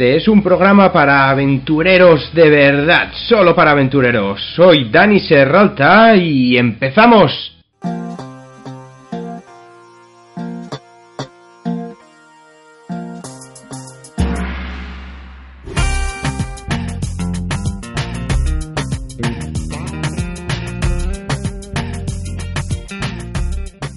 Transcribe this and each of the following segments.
Este es un programa para aventureros de verdad, solo para aventureros. Soy Dani Serralta y empezamos.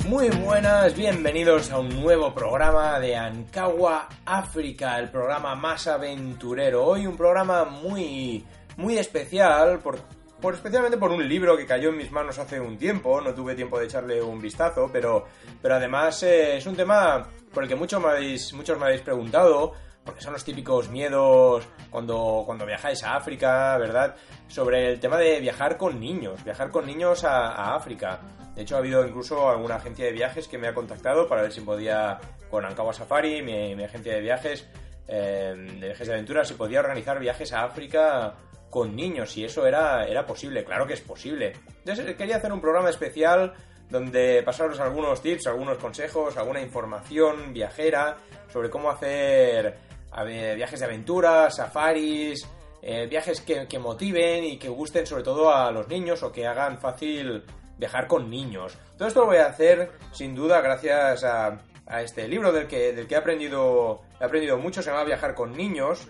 Muy buenas, bienvenidos a un nuevo programa de Ankawa África, el programa más aventurero. Hoy un programa muy, muy especial, por, por, especialmente por un libro que cayó en mis manos hace un tiempo, no tuve tiempo de echarle un vistazo, pero, pero además eh, es un tema por el que muchos me habéis, muchos me habéis preguntado, porque son los típicos miedos cuando, cuando viajáis a África, ¿verdad? Sobre el tema de viajar con niños, viajar con niños a, África. De hecho, ha habido incluso alguna agencia de viajes que me ha contactado para ver si podía, con Ankawa Safari, mi, agencia de viajes, eh, de viajes de aventura, si podía organizar viajes a África con niños, y eso era, era posible, claro que es posible. Entonces, quería hacer un programa especial donde pasaros algunos tips, algunos consejos, alguna información viajera sobre cómo hacer viajes de aventura, safaris, eh, viajes que, motiven y que gusten sobre todo a los niños o que hagan fácil viajar con niños. Todo esto lo voy a hacer sin duda gracias a, este libro del que, del que he, aprendido, he aprendido mucho, se llama Viajar con niños.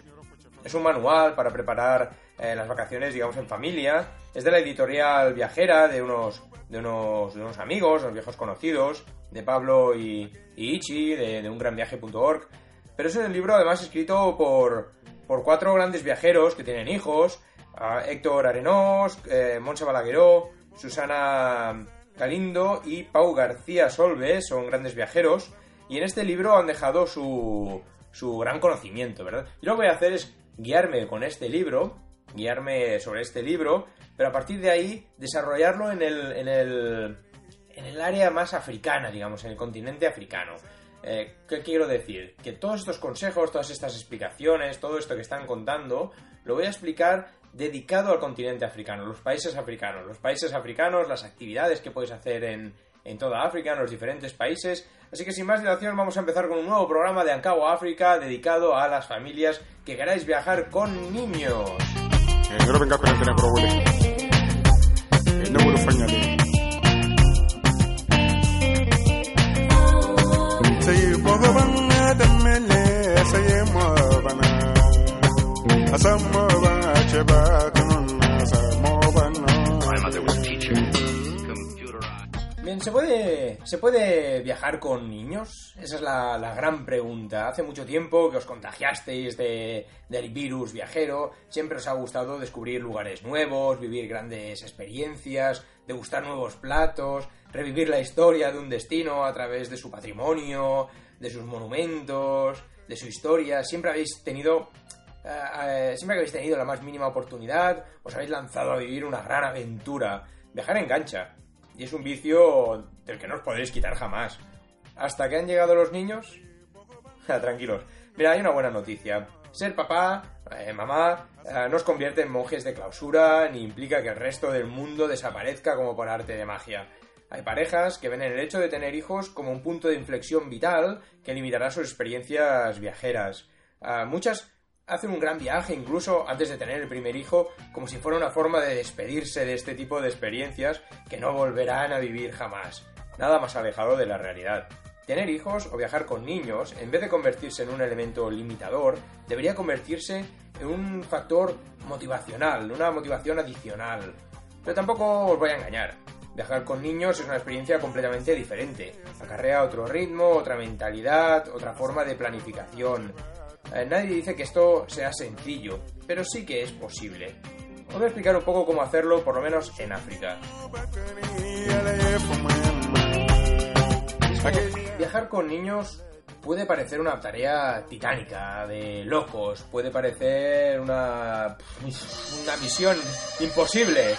Es un manual para preparar eh, las vacaciones, digamos, en familia. Es de la editorial Viajera, de unos, de unos, de unos amigos, unos viejos conocidos, de Pablo y, y Ichi, de, de ungranviaje.org. Pero es un libro además escrito por, por cuatro grandes viajeros que tienen hijos. Héctor Arenós, eh, Balagueró, Susana Galindo y Pau García Solve son grandes viajeros y en este libro han dejado su, su gran conocimiento, ¿verdad? Y lo que voy a hacer es guiarme con este libro, guiarme sobre este libro, pero a partir de ahí desarrollarlo en el, en el, en el área más africana, digamos, en el continente africano. Eh, ¿Qué quiero decir? Que todos estos consejos, todas estas explicaciones, todo esto que están contando, lo voy a explicar dedicado al continente africano, los países africanos. Los países africanos, las actividades que puedes hacer en, en toda África, en los diferentes países. Así que sin más dilación vamos a empezar con un nuevo programa de Ancagua África dedicado a las familias que queráis viajar con niños. Bien, ¿se puede, ¿se puede viajar con niños? Esa es la, la gran pregunta. Hace mucho tiempo que os contagiasteis de, del virus viajero, siempre os ha gustado descubrir lugares nuevos, vivir grandes experiencias, degustar nuevos platos, revivir la historia de un destino a través de su patrimonio, de sus monumentos, de su historia. Siempre habéis tenido eh, eh, siempre que habéis tenido la más mínima oportunidad, os habéis lanzado a vivir una gran aventura. Viajar engancha. Y es un vicio del que no os podéis quitar jamás. ¿Hasta que han llegado los niños? Tranquilos. Mira, hay una buena noticia. Ser papá, eh, mamá, eh, no os convierte en monjes de clausura, ni implica que el resto del mundo desaparezca como por arte de magia. Hay parejas que ven el hecho de tener hijos como un punto de inflexión vital que limitará sus experiencias viajeras. Uh, muchas hacen un gran viaje incluso antes de tener el primer hijo, como si fuera una forma de despedirse de este tipo de experiencias que no volverán a vivir jamás. Nada más alejado de la realidad. Tener hijos o viajar con niños, en vez de convertirse en un elemento limitador, debería convertirse en un factor motivacional, una motivación adicional. Pero tampoco os voy a engañar. Viajar con niños es una experiencia completamente diferente. Acarrea otro ritmo, otra mentalidad, otra forma de planificación. Eh, nadie dice que esto sea sencillo, pero sí que es posible. Os voy a explicar un poco cómo hacerlo, por lo menos en África. Viajar con niños puede parecer una tarea titánica, de locos, puede parecer una, una misión imposible.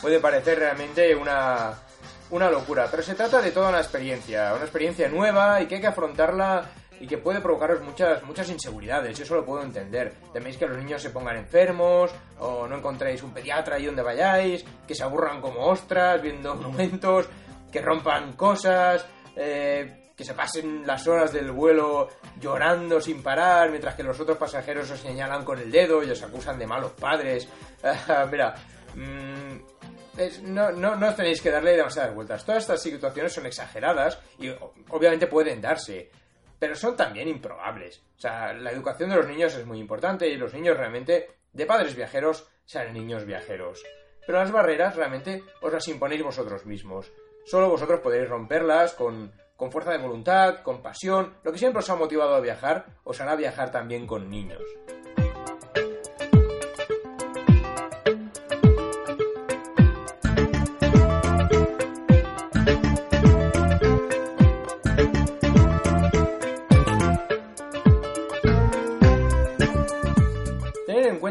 Puede parecer realmente una, una locura, pero se trata de toda una experiencia, una experiencia nueva y que hay que afrontarla y que puede provocaros muchas, muchas inseguridades, yo eso lo puedo entender. Teméis que los niños se pongan enfermos, o no encontréis un pediatra ahí donde vayáis, que se aburran como ostras viendo monumentos, que rompan cosas, eh, que se pasen las horas del vuelo llorando sin parar, mientras que los otros pasajeros os señalan con el dedo y os acusan de malos padres. Mira, mmm, no, no, no tenéis que darle demasiadas vueltas. Todas estas situaciones son exageradas y obviamente pueden darse, pero son también improbables. O sea, la educación de los niños es muy importante y los niños realmente, de padres viajeros, sean niños viajeros. Pero las barreras realmente os las imponéis vosotros mismos. Solo vosotros podéis romperlas con, con fuerza de voluntad, con pasión. Lo que siempre os ha motivado a viajar, os hará viajar también con niños.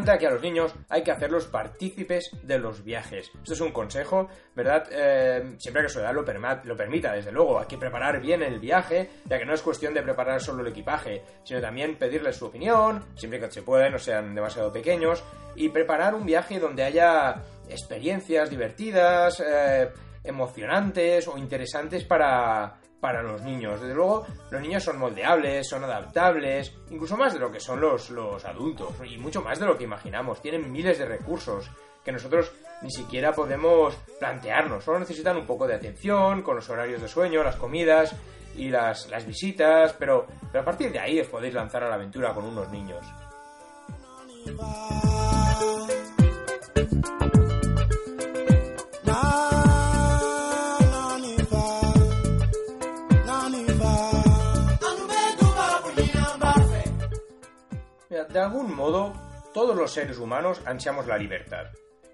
Que a los niños hay que hacerlos partícipes de los viajes. Esto es un consejo, ¿verdad? Eh, siempre que su edad lo, lo, permita, desde luego. Hay que preparar bien el viaje, ya que no es cuestión de preparar solo el equipaje, sino también pedirles su opinión, siempre que se pueda, no sean demasiado pequeños, y preparar un viaje donde haya experiencias divertidas, eh, emocionantes o interesantes para, para los niños. Desde luego, los niños son moldeables, son adaptables, incluso más de lo que son los, los adultos, y mucho más de lo que imaginamos. Tienen miles de recursos que nosotros ni siquiera podemos plantearnos. Solo necesitan un poco de atención con los horarios de sueño, las comidas y las, las visitas, pero, pero a partir de ahí os podéis lanzar a la aventura con unos niños. De algún modo, todos los seres humanos ansiamos la libertad.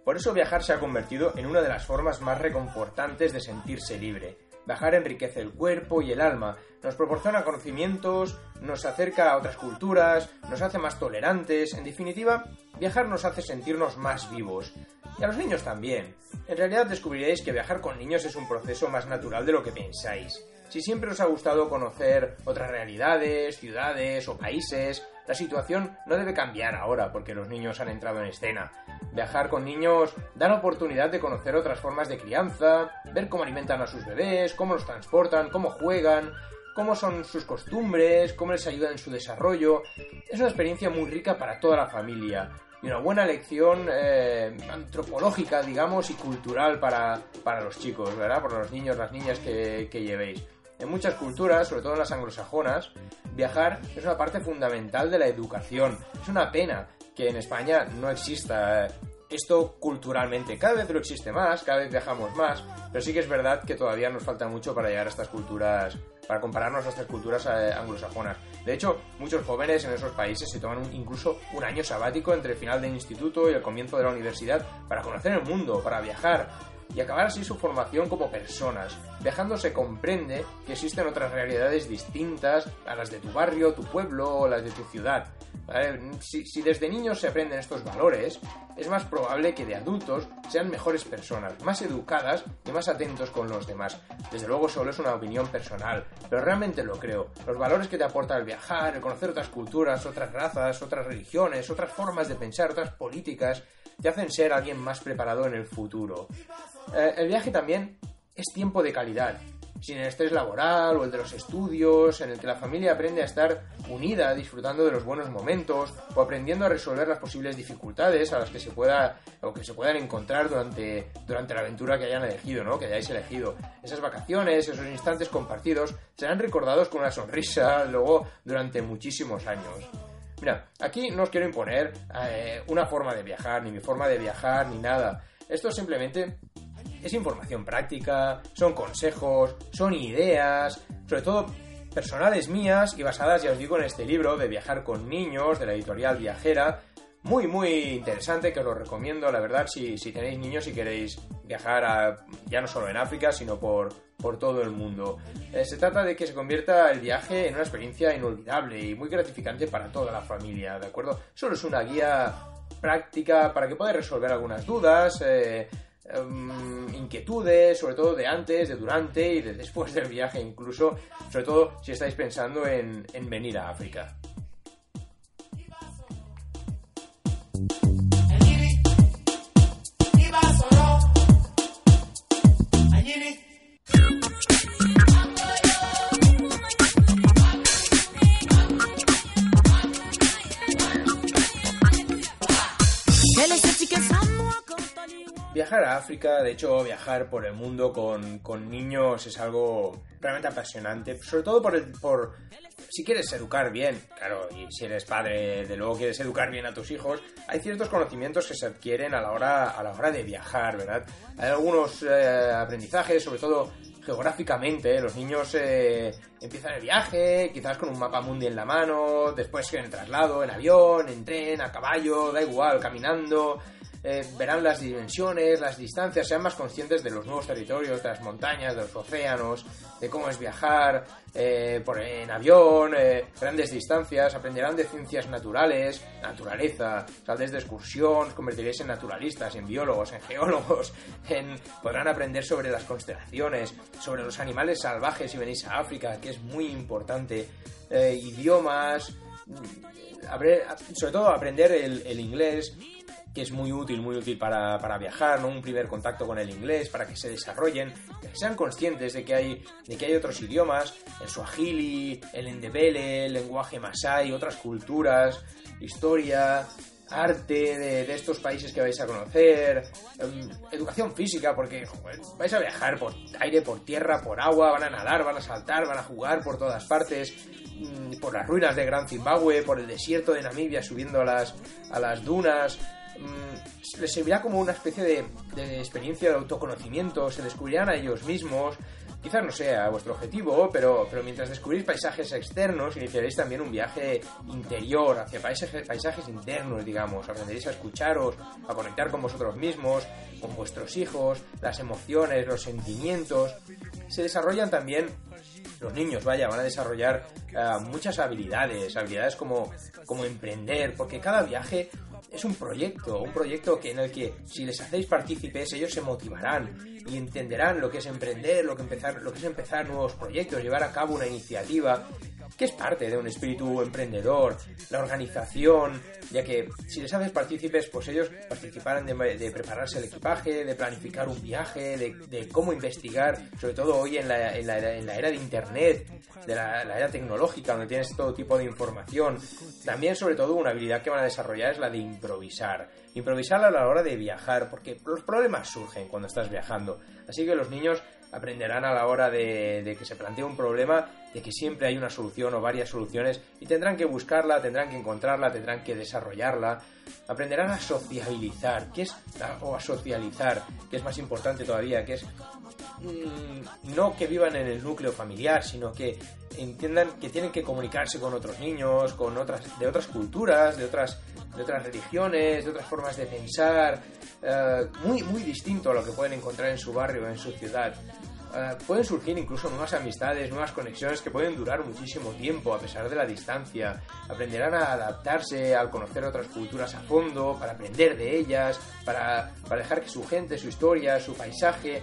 Por eso viajar se ha convertido en una de las formas más reconfortantes de sentirse libre. Viajar enriquece el cuerpo y el alma, nos proporciona conocimientos, nos acerca a otras culturas, nos hace más tolerantes, en definitiva, viajar nos hace sentirnos más vivos. Y a los niños también. En realidad descubriréis que viajar con niños es un proceso más natural de lo que pensáis. Si siempre os ha gustado conocer otras realidades, ciudades o países, la situación no debe cambiar ahora porque los niños han entrado en escena. Viajar con niños da la oportunidad de conocer otras formas de crianza, ver cómo alimentan a sus bebés, cómo los transportan, cómo juegan, cómo son sus costumbres, cómo les ayuda en su desarrollo. Es una experiencia muy rica para toda la familia y una buena lección eh, antropológica, digamos, y cultural para, los chicos, ¿verdad? Por los niños, las niñas que, que llevéis. En muchas culturas, sobre todo en las anglosajonas, viajar es una parte fundamental de la educación. Es una pena que en España no exista esto culturalmente. Cada vez lo existe más, cada vez viajamos más, pero sí que es verdad que todavía nos falta mucho para llegar a estas culturas, para compararnos a estas culturas eh, anglosajonas. De hecho, muchos jóvenes en esos países se toman incluso un año sabático entre el final del instituto y el comienzo de la universidad para conocer el mundo, para viajar y acabar así su formación como personas. Viajando se comprende que existen otras realidades distintas a las de tu barrio, tu pueblo o las de tu ciudad. Si, si, desde niños se aprenden estos valores, es más probable que de adultos sean mejores personas, más educadas y más atentos con los demás. Desde luego solo es una opinión personal, pero realmente lo creo. Los valores que te aporta el viajar, el conocer otras culturas, otras razas, otras religiones, otras formas de pensar, otras políticas, te hacen ser alguien más preparado en el futuro. Eh, el viaje también es tiempo de calidad, sin el estrés laboral o el de los estudios, en el que la familia aprende a estar unida, disfrutando de los buenos momentos o aprendiendo a resolver las posibles dificultades a las que se pueda o que se puedan encontrar durante, durante la aventura que hayan elegido, ¿no? Que hayáis elegido. Esas vacaciones, esos instantes compartidos serán recordados con una sonrisa luego durante muchísimos años. Mira, aquí no os quiero imponer eh, una forma de viajar, ni mi forma de viajar, ni nada. Esto simplemente es información práctica, son consejos, son ideas, sobre todo personales mías y basadas, ya os digo, en este libro de viajar con niños de la editorial Viajera. Muy, muy interesante, que os lo recomiendo, la verdad, si, tenéis niños y queréis viajar ya no solo en África, sino por, por todo el mundo. Eh, se trata de que se convierta el viaje en una experiencia inolvidable y muy gratificante para toda la familia, ¿de acuerdo? Solo es una guía práctica para que podáis resolver algunas dudas, eh, Em, inquietudes, sobre todo de antes, de durante y de después del viaje incluso, sobre todo si estáis pensando en, en venir a África. Viajar a África, de hecho viajar por el mundo con, niños es algo realmente apasionante, sobre todo por, el, por si quieres educar bien, claro, y si eres padre, de luego quieres educar bien a tus hijos, hay ciertos conocimientos que se adquieren a la hora, a la hora de viajar, ¿verdad? Hay algunos eh, aprendizajes, sobre todo geográficamente, los niños eh, empiezan el viaje, quizás con un mapa mundi en la mano, después en el traslado, en avión, en tren, a caballo, da igual, caminando, eh, verán las dimensiones, las distancias, sean más conscientes de los nuevos territorios, de las montañas, de los océanos, de cómo es viajar eh, por, en avión, eh, grandes distancias, aprenderán de ciencias naturales, naturaleza, saldréis de excursión, convertiréis en naturalistas, en biólogos, en geólogos, en, podrán aprender sobre las constelaciones, sobre los animales salvajes si venís a África, que es muy importante, idiomas, mm, sobre todo aprender el inglés, que es muy útil, muy útil para, viajar, ¿no? Un primer contacto con el inglés, para que se desarrollen, que sean conscientes de que hay, de que hay otros idiomas, el suajili, el endebele, el lenguaje masai, otras culturas, historia, arte de, estos países que vais a conocer, em, educación física, porque vais a viajar por aire, por tierra, por agua, van a nadar, van a saltar, van a jugar por todas partes, mm, por las ruinas de Gran Zimbabue, por el desierto de Namibia, subiendo a las, a las dunas, Mm, les servirá como una especie de, experiencia de autoconocimiento, se descubrirán a ellos mismos, quizás no sea vuestro objetivo, pero, pero mientras descubrís paisajes externos, iniciaréis también un viaje interior hacia paisajes, paisajes internos, digamos. Aprenderéis a escucharos, a conectar con vosotros mismos, con vuestros hijos, las emociones, los sentimientos. se desarrollan también los niños, vaya, van a desarrollar uh, muchas habilidades, habilidades como, como emprender, porque cada viaje es un proyecto, un proyecto que en el que si les hacéis partícipes ellos se motivarán y entenderán lo que es emprender, lo que empezar, lo que es empezar nuevos proyectos, llevar a cabo una iniciativa que es parte de un espíritu emprendedor, la organización, ya que si les haces partícipes, pues ellos participarán de, prepararse el equipaje, de planificar un viaje, de, cómo investigar, sobre todo hoy en la, en la, era de Internet, de la, era tecnológica, donde tienes todo tipo de información. También, sobre todo, una habilidad que van a desarrollar es la de improvisar. Improvisar a la hora de viajar, porque los problemas surgen cuando estás viajando. Así que los niños aprenderán a la hora de, que se plantee un problema de que siempre hay una solución o varias soluciones y tendrán que buscarla, tendrán que encontrarla, tendrán que desarrollarla. Aprenderán a socializar, que es o a socializar, que es más importante todavía, que es mm, no que vivan en el núcleo familiar, sino que entiendan que tienen que comunicarse con otros niños, con otras de otras culturas, de otras de otras religiones, de otras formas de pensar, eh, muy, muy distinto a lo que pueden encontrar en su barrio, en su ciudad. Eh, pueden surgir incluso nuevas amistades, nuevas conexiones que pueden durar muchísimo tiempo a pesar de la distancia. Aprenderán a adaptarse, al conocer otras culturas a fondo, para aprender de ellas, para, para dejar que su gente, su historia, su paisaje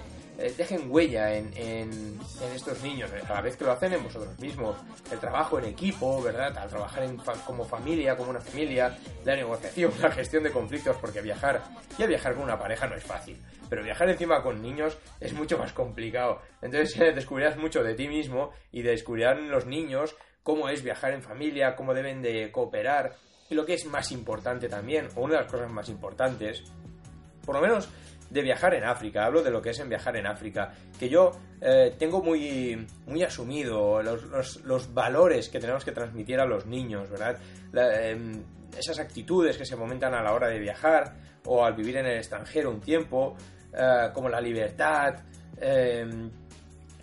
dejen huella en, estos niños, a la vez que lo hacen en vosotros mismos. El trabajo en equipo, ¿verdad? Al trabajar en, como familia, como una familia, la negociación, la gestión de conflictos, porque viajar, ya viajar con una pareja no es fácil, pero viajar encima con niños es mucho más complicado. Entonces descubrirás mucho de ti mismo y descubrirán los niños cómo es viajar en familia, cómo deben de cooperar. Y lo que es más importante también, o una de las cosas más importantes, por lo menos de viajar en África, hablo de lo que es en viajar en África, que yo eh, tengo muy, muy asumido los, valores que tenemos que transmitir a los niños, ¿verdad? Em, esas actitudes que se fomentan a la hora de viajar o al vivir en el extranjero un tiempo, eh, como la libertad, em,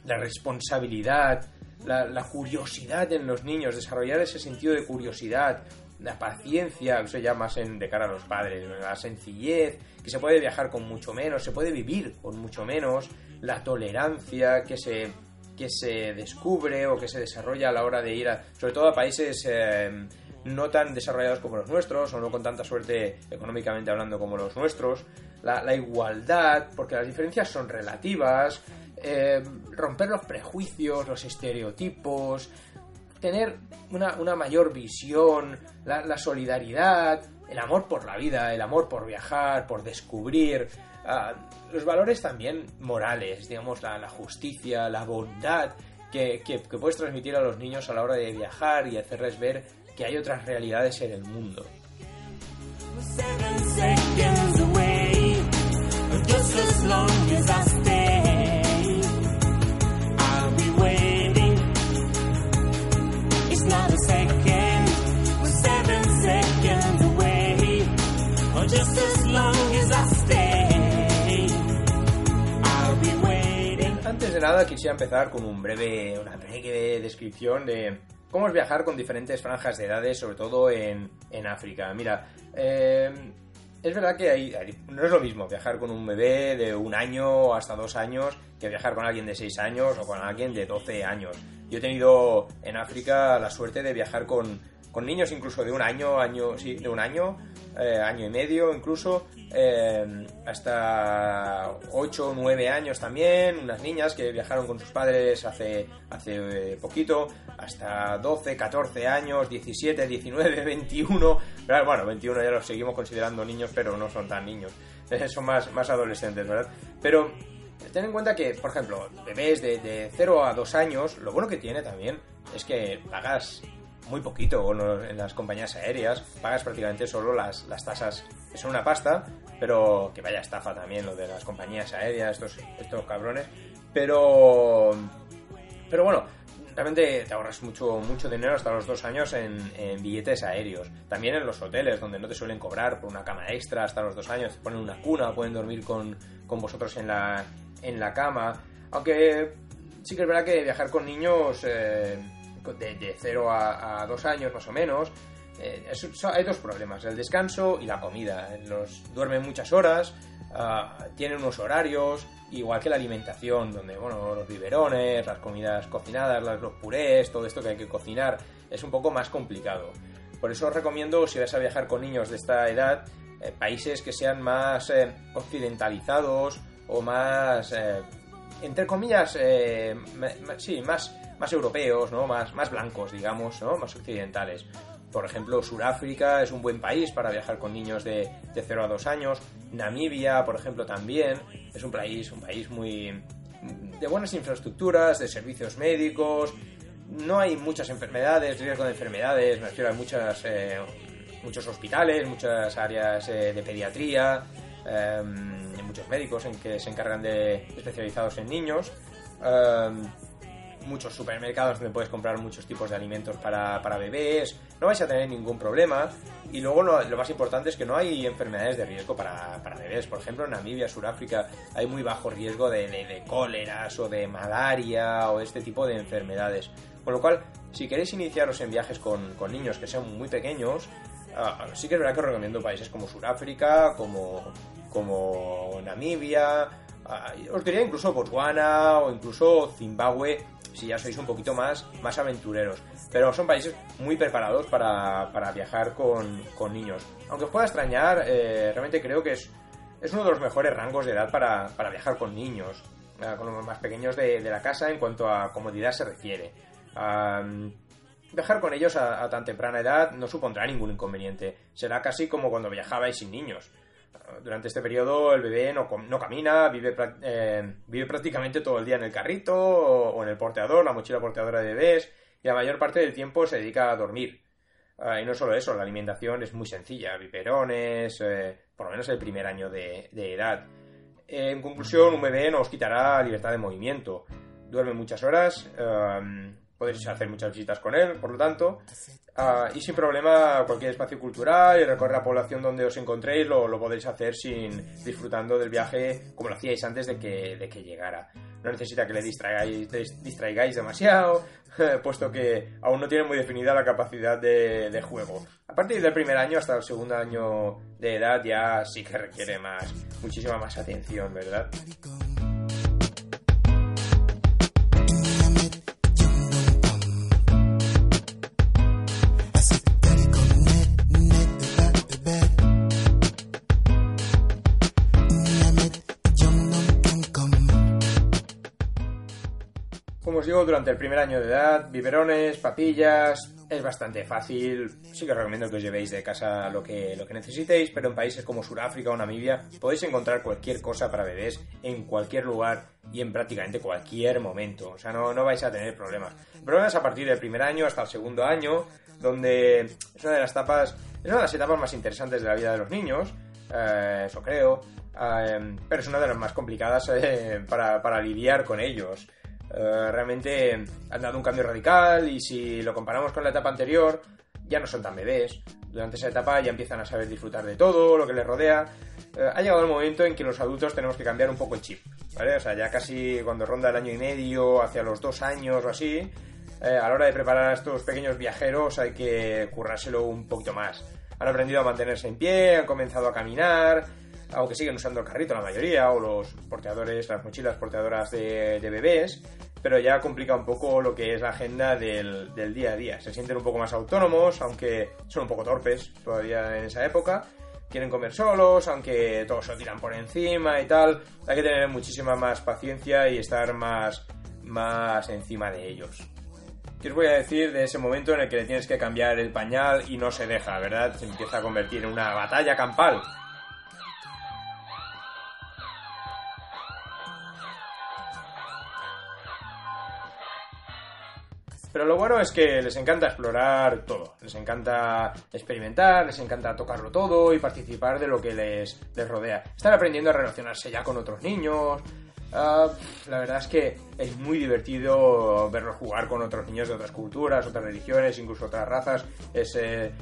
la responsabilidad, la, la, curiosidad en los niños, desarrollar ese sentido de curiosidad, la paciencia, eso ya más en, de cara a los padres, la sencillez, que se puede viajar con mucho menos, se puede vivir con mucho menos, la tolerancia que se, que se descubre o que se desarrolla a la hora de ir a, sobre todo a países eh, no tan desarrollados como los nuestros o no con tanta suerte económicamente hablando como los nuestros, la, igualdad, porque las diferencias son relativas, eh, romper los prejuicios, los estereotipos, tener una, mayor visión, la, solidaridad, el amor por la vida, el amor por viajar, por descubrir, ah, los valores también morales, digamos, la, justicia, la bondad que, que, puedes transmitir a los niños a la hora de viajar y hacerles ver que hay otras realidades en el mundo. Nada quisiera empezar con un breve, una breve descripción de cómo es viajar con diferentes franjas de edades, sobre todo en, África. Mira, eh, es verdad que hay, no es lo mismo viajar con un bebé de un año hasta dos años que viajar con alguien de seis años o con alguien de 12 años. Yo he tenido en África la suerte de viajar con, con niños incluso de un año, año, sí, de un año, eh, año y medio incluso, eh, hasta 8 o 9 años también, unas niñas que viajaron con sus padres hace, hace eh, poquito, hasta 12, 14 años, 17, 19, 21, bueno, 21 ya los seguimos considerando niños, pero no son tan niños, son más, más adolescentes, ¿verdad? Pero ten en cuenta que, por ejemplo, bebés de, de 0 a 2 años, lo bueno que tiene también es que pagas muy poquito en las compañías aéreas, pagas prácticamente solo las, las tasas, que son una pasta, pero que vaya estafa también lo de las compañías aéreas, estos, estos cabrones, pero, pero bueno, realmente te ahorras mucho, mucho dinero hasta los dos años en, billetes aéreos. También en los hoteles, donde no te suelen cobrar por una cama extra hasta los dos años, te ponen una cuna, pueden dormir con, con vosotros en la, en la cama. Aunque sí que es verdad que viajar con niños... Eh, de, 0 a, 2 años más o menos, eh, hay dos problemas, el descanso y la comida. Los duermen muchas horas, ah, tienen unos horarios, igual que la alimentación, donde, bueno, los biberones, las comidas cocinadas, los purés, todo esto que hay que cocinar, es un poco más complicado. Por eso os recomiendo, si vas a viajar con niños de esta edad, eh, países que sean más eh, occidentalizados o más, entre comillas, sí, más, más europeos, ¿no? Más, más blancos, digamos, ¿no? Más occidentales. Por ejemplo, Sudáfrica es un buen país para viajar con niños de, de 0 a 2 años. Namibia, por ejemplo, también es un país, un país muy de buenas infraestructuras, de servicios médicos. No hay muchas enfermedades, riesgo de enfermedades, me refiero a muchas, eh, muchos hospitales, muchas áreas eh, de pediatría, eh, muchos médicos en que se encargan de especializados en niños muchos supermercados donde puedes comprar muchos tipos de alimentos para, para bebés, no vais a tener ningún problema. Y luego lo, más importante es que no hay enfermedades de riesgo para, para, bebés. Por ejemplo, en Namibia, Sudáfrica, hay muy bajo riesgo de, de, cóleras o de malaria o este tipo de enfermedades. Con lo cual, si queréis iniciaros en viajes con, con niños que sean muy pequeños, uh, sí que es verdad que os recomiendo países como Sudáfrica, como, como Namibia, uh, os diría incluso Botswana o incluso Zimbabue, si ya sois un poquito más, más aventureros. Pero son países muy preparados para, para viajar con, con, niños. Aunque os pueda extrañar, eh, realmente creo que es, es uno de los mejores rangos de edad para, para viajar con niños, eh, con los más pequeños de, la casa en cuanto a comodidad se refiere. Um, viajar con ellos a, a tan temprana edad no supondrá ningún inconveniente. Será casi como cuando viajabais sin niños durante este periodo el bebé no, no camina, vive, eh, vive prácticamente todo el día en el carrito o, en el porteador, la mochila porteadora de bebés, y la mayor parte del tiempo se dedica a dormir. Uh, y no solo eso, la alimentación es muy sencilla, biberones, eh, por lo menos el primer año de, edad. En conclusión, un bebé no os quitará libertad de movimiento. Duerme muchas horas, podéis hacer muchas visitas con él, por lo tanto, uh, y sin problema cualquier espacio cultural y recorrer la población donde os encontréis lo, lo, podéis hacer sin disfrutando del viaje como lo hacíais antes de que, de que llegara. No necesita que le distraigáis, distraigáis demasiado, puesto que aún no tiene muy definida la capacidad de, de juego. A partir del primer año hasta el segundo año de edad ya sí que requiere más, muchísima más atención, ¿verdad? Durante el primer año de edad, biberones, papillas, es bastante fácil. Sí que os recomiendo que os llevéis de casa lo que, lo que necesitéis, pero en países como Sudáfrica o Namibia podéis encontrar cualquier cosa para bebés en cualquier lugar y en prácticamente cualquier momento. O sea, no, no vais a tener problemas. El problema es a partir del primer año hasta el segundo año, donde es una de las etapas, es una de las etapas más interesantes de la vida de los niños, eh, eso creo, eh, pero es una de las más complicadas eh, para, para lidiar con ellos. Uh, realmente han dado un cambio radical y si lo comparamos con la etapa anterior, ya no son tan bebés. Durante esa etapa ya empiezan a saber disfrutar de todo lo que les rodea. Uh, ha llegado el momento en que los adultos tenemos que cambiar un poco el chip, ¿vale? O sea, ya casi cuando ronda el año y medio, hacia los dos años o así, eh, a la hora de preparar a estos pequeños viajeros hay que currárselo un poquito más. Han aprendido a mantenerse en pie, han comenzado a caminar, aunque siguen usando el carrito la mayoría, o los porteadores, las mochilas porteadoras de, de bebés, pero ya complica un poco lo que es la agenda del, del, día a día. Se sienten un poco más autónomos, aunque son un poco torpes todavía en esa época. Quieren comer solos, aunque todos se tiran por encima y tal. Hay que tener muchísima más paciencia y estar más, más encima de ellos. ¿Qué os voy a decir de ese momento en el que le tienes que cambiar el pañal y no se deja, verdad? Se empieza a convertir en una batalla campal. Pero lo bueno es que les encanta explorar todo, les encanta experimentar, les encanta tocarlo todo y participar de lo que les, les rodea. Están aprendiendo a relacionarse ya con otros niños. Uh, la verdad es que es muy divertido verlos jugar con otros niños de otras culturas, otras religiones, incluso otras razas. Eh, se,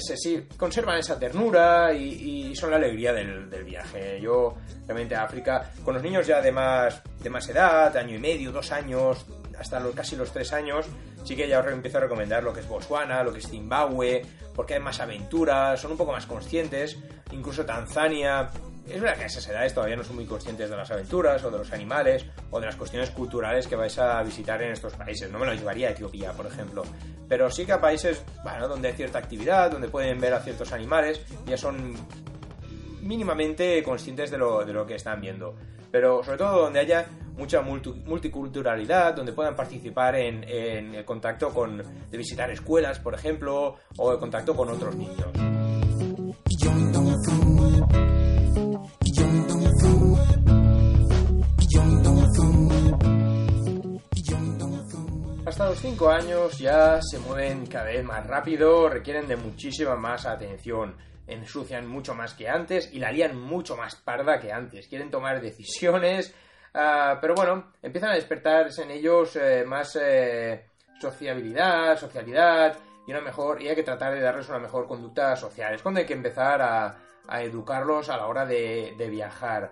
se, sí, conservan esa ternura y, son la alegría del, del, viaje. Yo, realmente, a África, con los niños ya de más, de más edad, año y medio, dos años, hasta los, casi los tres años, sí que ya os empiezo a recomendar lo que es Botswana, lo que es Zimbabue, porque hay más aventuras, son un poco más conscientes, incluso Tanzania es verdad que a esas edades todavía no son muy conscientes de las aventuras o de los animales o de las cuestiones culturales que vais a visitar en estos países. No me lo llevaría a Etiopía, por ejemplo. Pero sí que a países, bueno, donde hay cierta actividad, donde pueden ver a ciertos animales, ya son mínimamente conscientes de lo, de lo que están viendo. Pero sobre todo donde haya mucha multiculturalidad, donde puedan participar en, el contacto con, de visitar escuelas, por ejemplo, o el contacto con otros niños. Hasta los 5 años ya se mueven cada vez más rápido, requieren de muchísima más atención, ensucian mucho más que antes y la lían mucho más parda que antes, quieren tomar decisiones, uh, pero bueno, empiezan a despertarse en ellos eh, más eh, sociabilidad, socialidad y una mejor y hay que tratar de darles una mejor conducta social. Es cuando hay que empezar a, educarlos a la hora de, de viajar.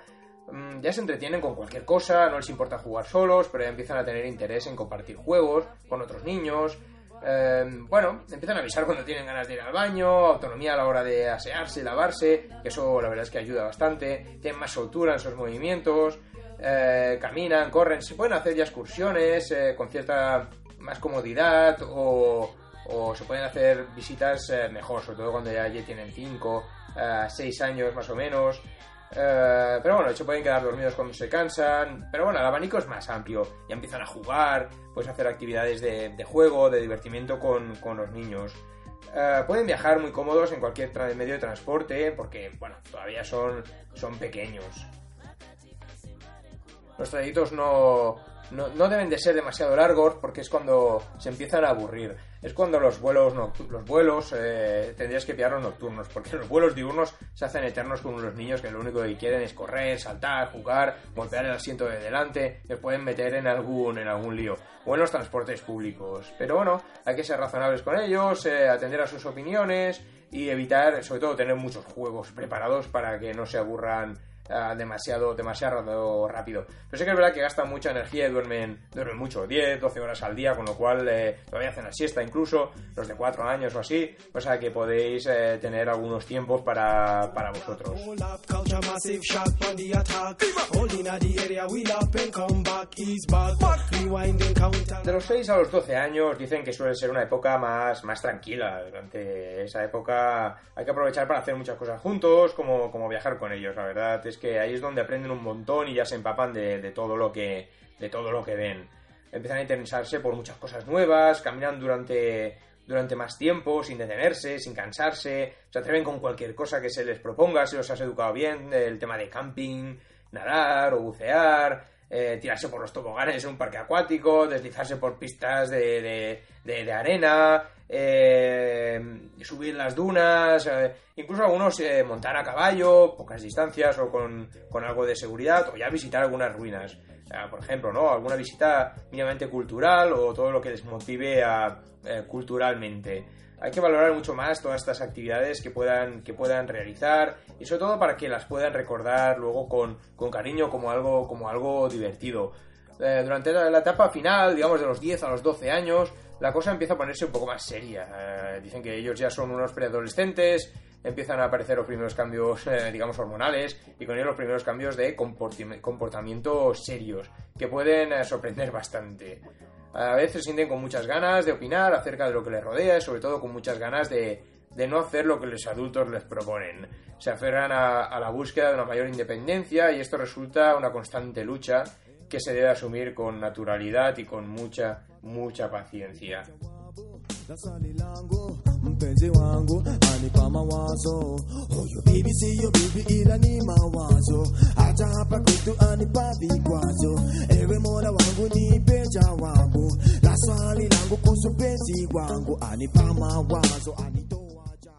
Mm, ya se entretienen con cualquier cosa, no les importa jugar solos, pero ya empiezan a tener interés en compartir juegos con otros niños. Em, bueno, empiezan a avisar cuando tienen ganas de ir al baño, autonomía a la hora de asearse, lavarse, que eso la verdad es que ayuda bastante. Tienen más soltura en sus movimientos, eh, caminan, corren, se pueden hacer ya excursiones eh, con cierta más comodidad o, se pueden hacer visitas eh, mejor, sobre todo cuando ya, ya tienen 5, 6 años más o menos. Pero bueno, se pueden quedar dormidos cuando se cansan. Pero bueno, el abanico es más amplio. Ya empiezan a jugar, puedes hacer actividades de, juego, de divertimiento con, los niños. Pueden viajar muy cómodos en cualquier medio de transporte porque, bueno, todavía son, son pequeños. Los trayectos no, no, deben de ser demasiado largos porque es cuando se empiezan a aburrir. Es cuando los vuelos, los vuelos eh, tendrías que pillar los nocturnos, porque los vuelos diurnos se hacen eternos con los niños que lo único que quieren es correr, saltar, jugar, golpear el asiento de delante, que pueden meter en algún, en algún lío, o en los transportes públicos. Pero bueno, hay que ser razonables con ellos, eh, atender a sus opiniones y evitar, sobre todo, tener muchos juegos preparados para que no se aburran demasiado, demasiado rápido. Pero sí que es verdad que gastan mucha energía y duermen, duermen mucho, 10, 12 horas al día, con lo cual eh, todavía hacen la siesta incluso, los de 4 años o así, o sea que podéis eh, tener algunos tiempos para, para vosotros. De los 6 a los 12 años dicen que suele ser una época más, más tranquila. Durante esa época hay que aprovechar para hacer muchas cosas juntos, como, como viajar con ellos, la verdad es que ahí es donde aprenden un montón y ya se empapan de, todo lo que de todo lo que ven. Empiezan a interesarse por muchas cosas nuevas, caminan durante durante más tiempo, sin detenerse, sin cansarse, se atreven con cualquier cosa que se les proponga, si los has educado bien, el tema de camping, nadar o bucear, eh, tirarse por los toboganes en un parque acuático, deslizarse por pistas de, de, arena, eh, subir las dunas, eh, incluso algunos montar a caballo, pocas distancias o con, con, algo de seguridad, o ya visitar algunas ruinas. por ejemplo, ¿no? Alguna visita mínimamente cultural o todo lo que les motive a, culturalmente hay que valorar mucho más todas estas actividades que puedan, que puedan realizar y sobre todo para que las puedan recordar luego con, cariño como algo, como algo divertido. Eh, durante la, etapa final, digamos de los 10 a los 12 años, la cosa empieza a ponerse un poco más seria. Eh, dicen que ellos ya son unos preadolescentes, empiezan a aparecer los primeros cambios, eh, digamos, hormonales y con ellos los primeros cambios de comportamiento serios que pueden sorprender bastante a veces se sienten con muchas ganas de opinar acerca de lo que les rodea y sobre todo con muchas ganas de, no hacer lo que los adultos les proponen. Se aferran a, la búsqueda de una mayor independencia y esto resulta una constante lucha que se debe asumir con naturalidad y con mucha, mucha paciencia.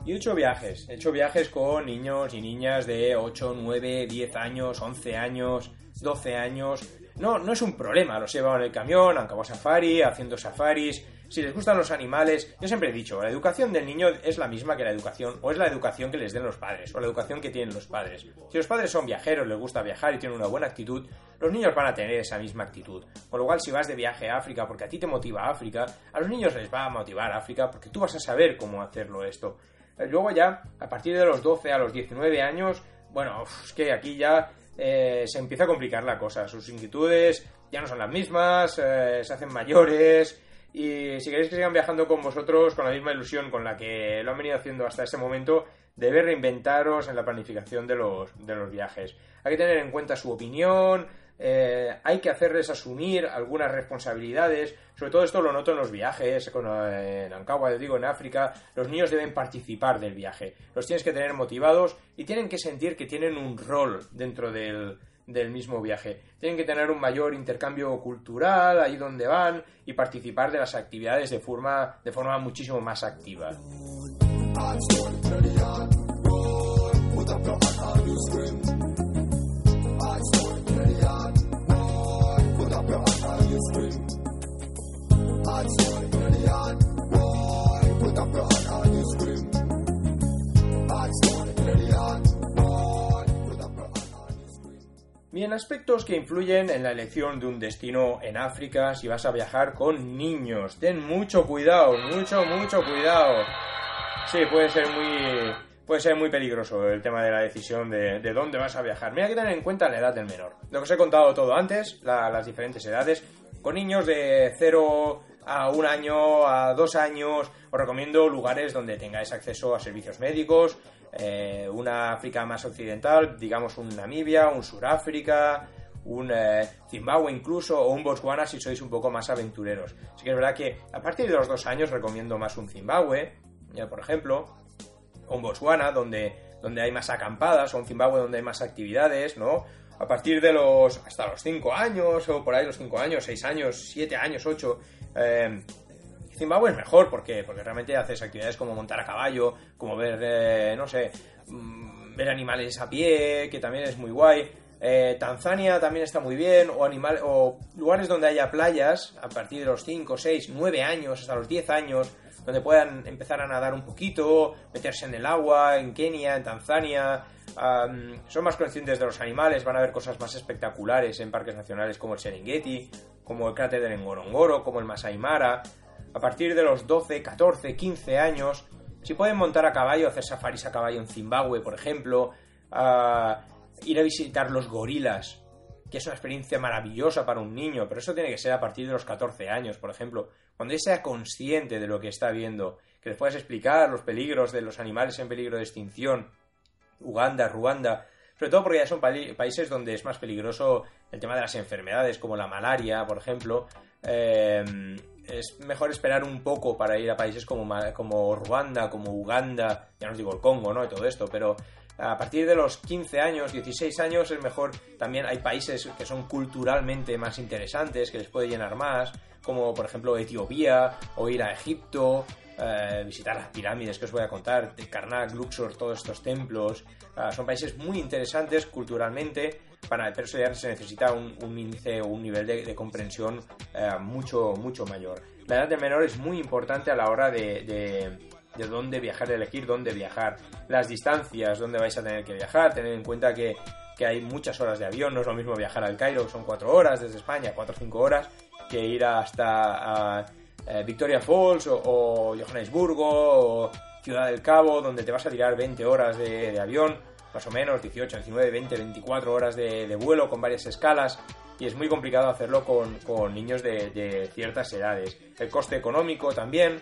Y he hecho viajes, he hecho viajes con niños y niñas de 8, 9, 10 años, 11 años, 12 años. No, no es un problema, los he llevado en el camión, han acabado safari, haciendo safaris, si les gustan los animales, yo siempre he dicho, la educación del niño es la misma que la educación, o es la educación que les den los padres, o la educación que tienen los padres. Si los padres son viajeros, les gusta viajar y tienen una buena actitud, los niños van a tener esa misma actitud. Con lo cual, si vas de viaje a África porque a ti te motiva África, a los niños les va a motivar África porque tú vas a saber cómo hacerlo esto. Eh, luego ya, a partir de los 12 a los 19 años, bueno, es que aquí ya eh, se empieza a complicar la cosa. Sus inquietudes ya no son las mismas, eh, se hacen mayores. Y si queréis que sigan viajando con vosotros con la misma ilusión con la que lo han venido haciendo hasta ese momento, debe reinventaros en la planificación de los, de los viajes. Hay que tener en cuenta su opinión, eh, hay que hacerles asumir algunas responsabilidades. Sobre todo esto lo noto en los viajes, en Ankawa, digo, en África. Los niños deben participar del viaje. Los tienes que tener motivados y tienen que sentir que tienen un rol dentro del, del mismo viaje. Tienen que tener un mayor intercambio cultural ahí donde van y participar de las actividades de forma, de forma muchísimo más activa. Bien, aspectos que influyen en la elección de un destino en África si vas a viajar con niños. Ten mucho cuidado, mucho, mucho cuidado. Sí, puede ser muy, puede ser muy peligroso el tema de la decisión de, dónde vas a viajar. Mira que tener en cuenta la edad del menor. Lo que os he contado todo antes, las diferentes edades. Con niños de 0 a 1 año, a 2 años, os recomiendo lugares donde tengáis acceso a servicios médicos, eh, una África más occidental, digamos un Namibia, un Suráfrica, un eh, Zimbabue incluso, o un Botswana si sois un poco más aventureros. Así que es verdad que a partir de los dos años recomiendo más un Zimbabue, por ejemplo, o un Botswana donde, donde hay más acampadas, o un Zimbabue donde hay más actividades, ¿no? A partir de los, hasta los 5 años, o por ahí los 5 años, 6 años, 7 años, 8, eh, Zimbabue es mejor porque, porque realmente haces actividades como montar a caballo, como ver, eh, no sé, mm, ver animales a pie, que también es muy guay. Eh, Tanzania también está muy bien, o, animal, o lugares donde haya playas a partir de los 5, 6, 9 años, hasta los 10 años, donde puedan empezar a nadar un poquito, meterse en el agua, en Kenia, en Tanzania. son más conscientes de los animales, van a ver cosas más espectaculares en parques nacionales como el Serengeti, como el cráter del Ngorongoro, como el Masai Mara a partir de los 12, 14, 15 años, si pueden montar a caballo, hacer safaris a caballo en Zimbabue, por ejemplo, ir a visitar los gorilas, que es una experiencia maravillosa para un niño, pero eso tiene que ser a partir de los 14 años, por ejemplo, cuando él sea consciente de lo que está viendo, que les puedas explicar los peligros de los animales en peligro de extinción, Uganda, Ruanda, sobre todo porque ya son países donde es más peligroso el tema de las enfermedades, como la malaria, por ejemplo. Eh, es mejor esperar un poco para ir a países como, como Ruanda, como Uganda, ya no os digo el Congo, ¿no? Y todo esto, pero a partir de los 15 años, 16 años es mejor, también hay países que son culturalmente más interesantes, que les puede llenar más, como por ejemplo Etiopía, o ir a Egipto, eh, visitar las pirámides que os voy a contar, Karnak, Luxor, todos estos templos, ah, son países muy interesantes culturalmente, para, pero eso ya se necesita un, índice o un nivel de, comprensión eh, mucho, mucho mayor. La edad de menor es muy importante a la hora de, de, dónde viajar, de elegir dónde viajar, las distancias, dónde vais a tener que viajar, tener en cuenta que, que hay muchas horas de avión, no es lo mismo viajar al Cairo, son cuatro horas desde España, cuatro o cinco horas, que ir hasta eh, Victoria Falls o, Johannesburgo o Ciudad del Cabo, donde te vas a tirar 20 horas de avión más o menos 18, 19, 20, 24 horas de, vuelo con varias escalas y es muy complicado hacerlo con, niños de, ciertas edades. El coste económico también,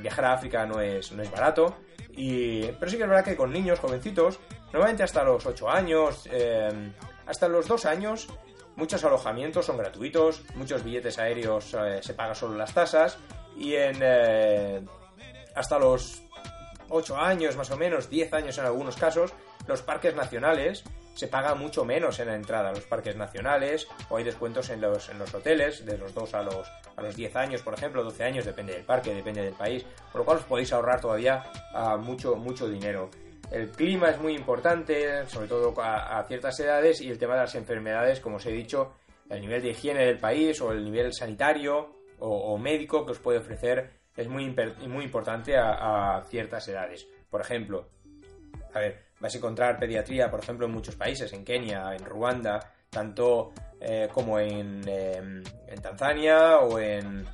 viajar a África no es, no es barato. Y, pero sí que es verdad que con niños jovencitos, normalmente hasta los 8 años, eh, hasta los 2 años, muchos alojamientos son gratuitos, muchos billetes aéreos eh, se pagan solo las tasas y en eh, hasta los 8 años más o menos, 10 años en algunos casos, los parques nacionales se paga mucho menos en la entrada los parques nacionales o hay descuentos en los, en los hoteles de los 2 a los, a los 10 años, por ejemplo, 12 años, depende del parque, depende del país, por lo cual os podéis ahorrar todavía ah, mucho, mucho dinero. El clima es muy importante, sobre todo a, ciertas edades, y el tema de las enfermedades, como os he dicho, el nivel de higiene del país o el nivel sanitario o, médico que os puede ofrecer es muy, muy importante a, a ciertas edades. Por ejemplo, a ver, Vais a encontrar pediatría, por ejemplo, en muchos países, en Kenia, en Ruanda, tanto eh, como en, em, en, Tanzania o en,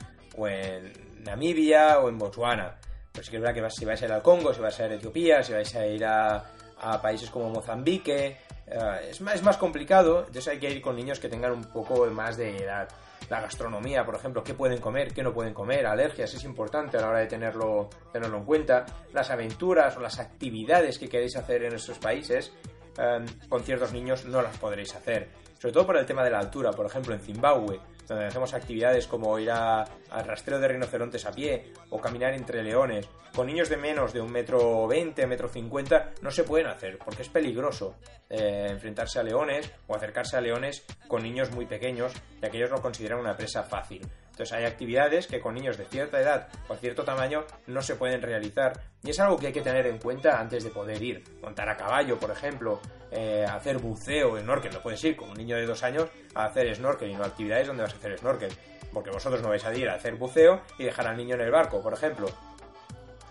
Namibia o en Botswana. Pero sí que es que si vais a ir al Congo, si vais a ir a Etiopía, si vais a ir a, a países como Mozambique. Eh, es, más, es más complicado, entonces hay que ir con niños que tengan un poco más de edad. La gastronomía, por ejemplo, qué pueden comer, qué no pueden comer, alergias, es importante a la hora de tenerlo, tenerlo en cuenta. Las aventuras o las actividades que queréis hacer en estos países, eh, con ciertos niños no las podréis hacer. Sobre todo por el tema de la altura, por ejemplo, en Zimbabue donde hacemos actividades como ir a, al rastreo de rinocerontes a pie o caminar entre leones. Con niños de menos de un metro veinte, metro cincuenta, no se pueden hacer porque es peligroso eh, enfrentarse a leones o acercarse a leones con niños muy pequeños, ya que ellos lo consideran una presa fácil. Entonces hay actividades que con niños de cierta edad o cierto tamaño no se pueden realizar y es algo que hay que tener en cuenta antes de poder ir. Montar a caballo, por ejemplo, eh, hacer buceo, snorkel, no puedes ir con un niño de dos años a hacer snorkel y no actividades donde vas a hacer snorkel. Porque vosotros no vais a ir a hacer buceo y dejar al niño en el barco, por ejemplo.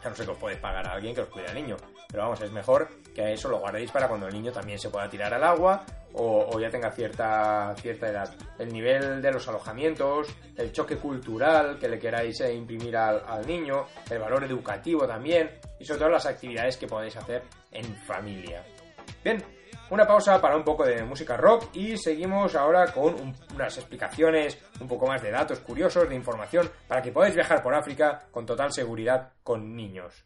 Ya no sé que os podéis pagar a alguien que os cuide al niño. Pero vamos, es mejor que eso lo guardéis para cuando el niño también se pueda tirar al agua o, ya tenga cierta, cierta edad. El nivel de los alojamientos, el choque cultural que le queráis eh, imprimir al, al niño, el valor educativo también y sobre todo las actividades que podéis hacer en familia. Bien, una pausa para un poco de música rock y seguimos ahora con unas explicaciones, un poco más de datos curiosos, de información, para que podáis viajar por África con total seguridad con niños.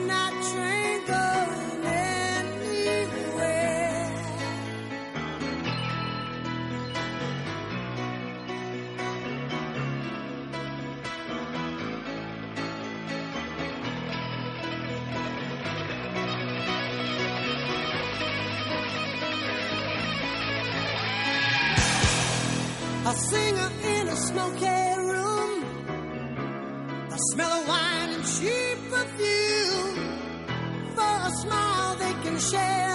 share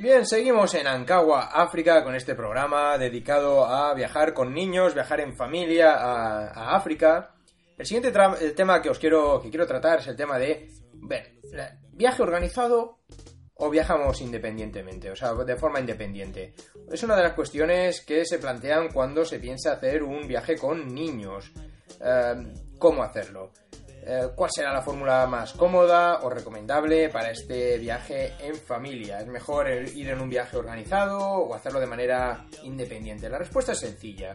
Bien, seguimos en Ankawa, África, con este programa dedicado a viajar con niños, viajar en familia a, África. El siguiente el tema que os quiero, que quiero tratar es el tema de viaje organizado o viajamos independientemente, o sea, de forma independiente. Es una de las cuestiones que se plantean cuando se piensa hacer un viaje con niños. Eh, ¿Cómo hacerlo? Eh, ¿Cuál será la fórmula más cómoda o recomendable para este viaje en familia? ¿Es mejor ir en un viaje organizado o hacerlo de manera independiente? La respuesta es sencilla.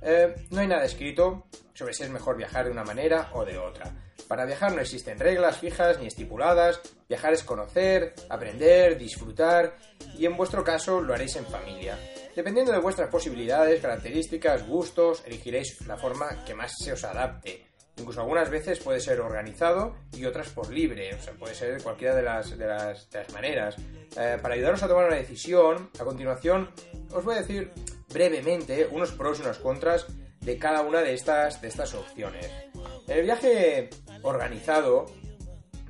Eh, no hay nada escrito sobre si es mejor viajar de una manera o de otra. Para viajar no existen reglas fijas ni estipuladas. Viajar es conocer, aprender, disfrutar y en vuestro caso lo haréis en familia. Dependiendo de vuestras posibilidades, características, gustos, elegiréis la forma que más se os adapte. Incluso algunas veces puede ser organizado y otras por libre, o sea, puede ser cualquiera de las, de las, de las maneras. Eh, para ayudaros a tomar una decisión, a continuación os voy a decir brevemente unos pros y unos contras de cada una de estas, de estas opciones. El viaje organizado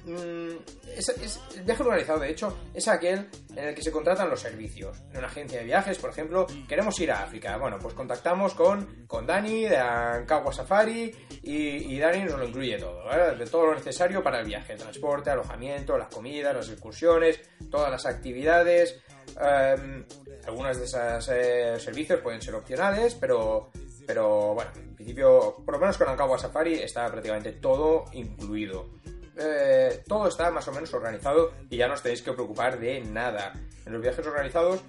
Mm, es- el viaje organizado, de hecho, es aquel en el que se contratan los servicios. En una agencia de viajes, por ejemplo, queremos ir a África. Bueno, pues contactamos con, con Dani de Ankawa Safari y, Dani nos lo incluye todo, de todo lo necesario para el viaje: transporte, alojamiento, las comidas, las excursiones, todas las actividades. Em, algunas de esos servicios pueden ser opcionales, pero, pero bueno, en principio, por lo menos con Ankawa Safari está prácticamente todo incluido eh, todo está más o menos organizado y ya no os tenéis que preocupar de nada. En los viajes organizados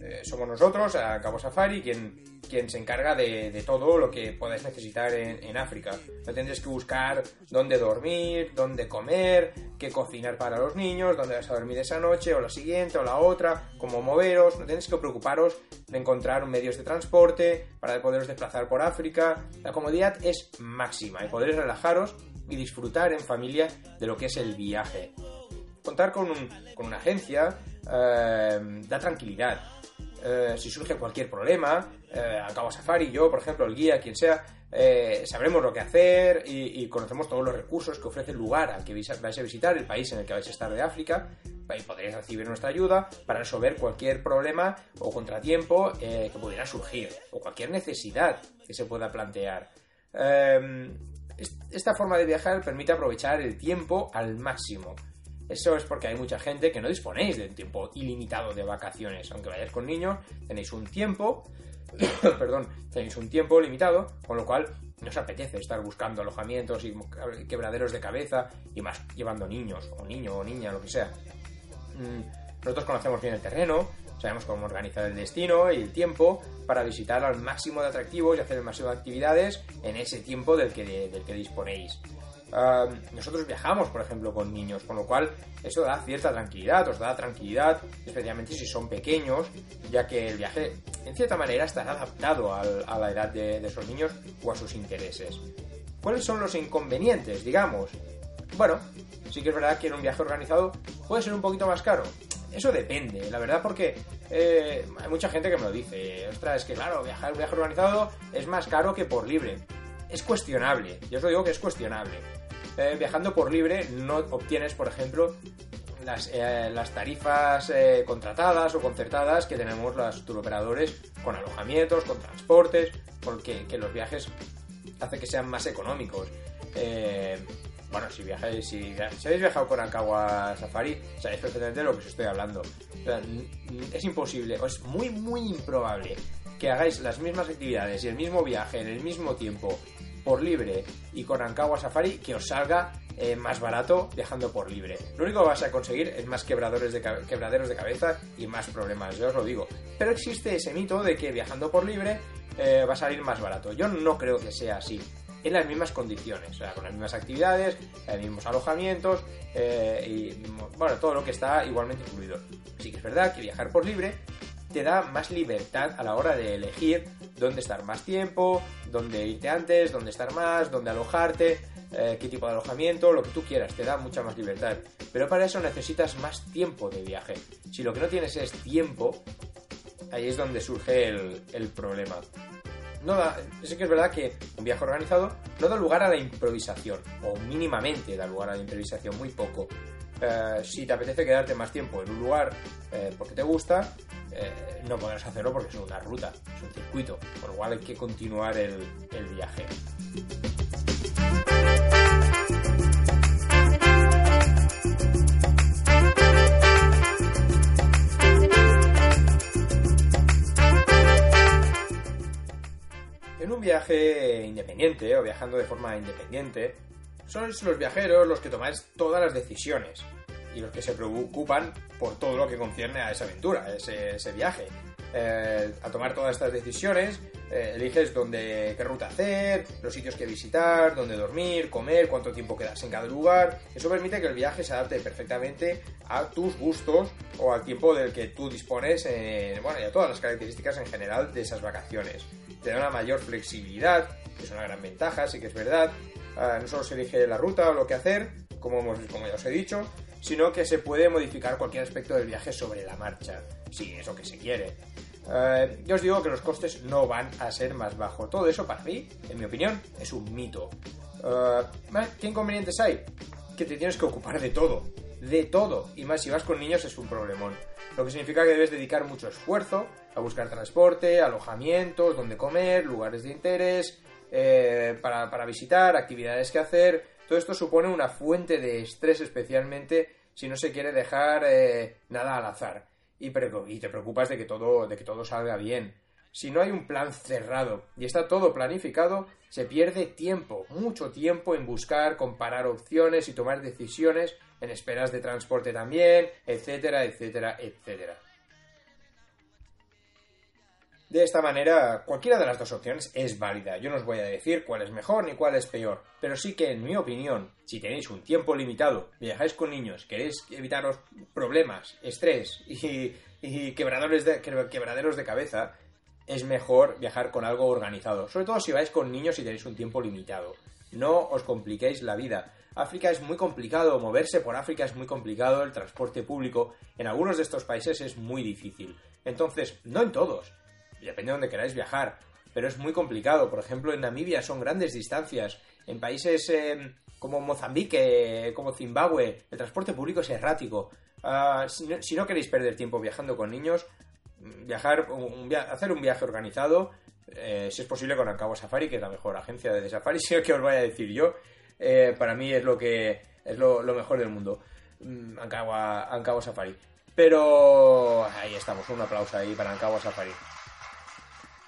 eh, somos nosotros, a Cabo Safari, quien, quien se encarga de, todo lo que podáis necesitar en, en África. No tendréis que buscar dónde dormir, dónde comer, qué cocinar para los niños, dónde vas a dormir esa noche, o la siguiente, o la otra, cómo moveros. No tenéis que preocuparos de encontrar medios de transporte para poderos desplazar por África. La comodidad es máxima y podréis relajaros y disfrutar en familia de lo que es el viaje. Contar con, con una agencia eh, da tranquilidad. Eh, si surge cualquier problema, eh, a Cabo Safari, yo, por ejemplo, el guía, quien sea, eh, sabremos lo que hacer y, conocemos todos los recursos que ofrece el lugar al que vais a, visitar, el país en el que vais a estar de África, y podréis recibir nuestra ayuda para resolver cualquier problema o contratiempo que pudiera surgir, o cualquier necesidad que se pueda plantear. Esta forma de viajar permite aprovechar el tiempo al máximo. Eso es porque hay mucha gente que no disponéis de un tiempo ilimitado de vacaciones. Aunque vayáis con niños, tenéis un tiempo, perdón, tenéis un tiempo limitado, con lo cual no os apetece estar buscando alojamientos y quebraderos de cabeza y más llevando niños, o niño o niña, lo que sea. Mm, Nosotros conocemos bien el terreno, sabemos cómo organizar el destino y el tiempo para visitar al máximo de atractivos y hacer el máximo de actividades en ese tiempo del que, disponéis. Nosotros viajamos, por ejemplo, con niños, con lo cual eso da cierta tranquilidad, os da tranquilidad, especialmente si son pequeños, ya que el viaje, en cierta manera, estará adaptado a la edad de, de esos niños o a sus intereses. ¿Cuáles son los inconvenientes, digamos? Bueno, sí que es verdad que en un viaje organizado puede ser un poquito más caro. Eso depende, la verdad, porque eh, hay mucha gente que me lo dice. Ostras, es que claro, viajar viaje organizado es más caro que por libre. Es cuestionable, yo os lo digo que es cuestionable. Eh, viajando por libre no obtienes, por ejemplo, las, eh, las tarifas eh, contratadas o concertadas que tenemos los turoperadores con alojamientos, con transportes, porque que los viajes hace que sean más económicos. Eh, bueno, si viajáis, si, habéis viajado con Ankawa Safari, sabéis perfectamente de lo que os estoy hablando. Es imposible, o es muy, muy improbable que hagáis las mismas actividades y el mismo viaje en el mismo tiempo por libre y con Ankawa Safari que os salga eh, más barato viajando por libre. Lo único que vas a conseguir es más quebraderos de cabeza y más problemas, yo os lo digo. Pero existe ese mito de que viajando por libre eh, va a salir más barato. Yo no creo que sea así. En las mismas condiciones, o sea, con las mismas actividades, los mismos alojamientos eh, y bueno, todo lo que está igualmente incluido. Sí que es verdad que viajar por libre te da más libertad a la hora de elegir dónde estar más tiempo, dónde irte antes, dónde estar más, dónde alojarte, eh, qué tipo de alojamiento, lo que tú quieras, te da mucha más libertad. Pero para eso necesitas más tiempo de viaje. Si lo que no tienes es tiempo, ahí es donde surge el, el problema. No da, sí que es verdad que un viaje organizado no da lugar a la improvisación, o mínimamente da lugar a la improvisación, muy poco. Eh, si te apetece quedarte más tiempo en un lugar eh, porque te gusta, eh, no podrás hacerlo porque es una ruta, es un circuito, por lo cual hay que continuar el, el viaje. En un viaje independiente o viajando de forma independiente, sois los viajeros los que tomáis todas las decisiones y los que se preocupan por todo lo que concierne a esa aventura, a ese, ese viaje. Eh, a tomar todas estas decisiones, eh, eliges dónde, qué ruta hacer, los sitios que visitar, dónde dormir, comer, cuánto tiempo quedas en cada lugar. Eso permite que el viaje se adapte perfectamente a tus gustos o al tiempo del que tú dispones, eh, bueno, y a todas las características en general de esas vacaciones. Te da una mayor flexibilidad, que es una gran ventaja, sí que es verdad. Ah, no solo se elige la ruta o lo que hacer, como, hemos- como ya os he dicho, sino que se puede modificar cualquier aspecto del viaje sobre la marcha, si es lo que se quiere. Eh, yo os digo que los costes no van a ser más bajos. Todo eso, para mí, en mi opinión, es un mito. Eh, ¿Qué inconvenientes hay? Que te tienes que ocupar de todo. De todo. Y más si vas con niños es un problemón. Lo que significa que debes dedicar mucho esfuerzo a buscar transporte, alojamientos, donde comer, lugares de interés, eh, para, para visitar, actividades que hacer. Todo esto supone una fuente de estrés especialmente si no se quiere dejar eh, nada al azar y, y te preocupas de que, todo, de que todo salga bien. Si no hay un plan cerrado y está todo planificado, se pierde tiempo, mucho tiempo en buscar, comparar opciones y tomar decisiones en esperas de transporte también, etcétera, etcétera, etcétera. De esta manera, cualquiera de las dos opciones es válida. Yo no os voy a decir cuál es mejor ni cuál es peor, pero sí que, en mi opinión, si tenéis un tiempo limitado, viajáis con niños, queréis evitaros problemas, estrés y, y de, quebraderos de cabeza, es mejor viajar con algo organizado. Sobre todo si vais con niños y tenéis un tiempo limitado. No os compliquéis la vida. África es muy complicado, moverse por África es muy complicado, el transporte público en algunos de estos países es muy difícil. Entonces, no en todos, depende de donde queráis viajar, pero es muy complicado. Por ejemplo, en Namibia son grandes distancias. En países eh, como Mozambique, como Zimbabue, el transporte público es errático. Ah, si, no, queréis perder tiempo viajando con niños, viajar, un hacer un viaje organizado, eh, si es posible con Ancagua Safari, que es la mejor agencia de safari, si que os voy a decir yo. Eh, para mí es lo que es lo, mejor del mundo. Mm, Ancagua Safari. Pero ahí estamos, un aplauso ahí para Ancagua Safari.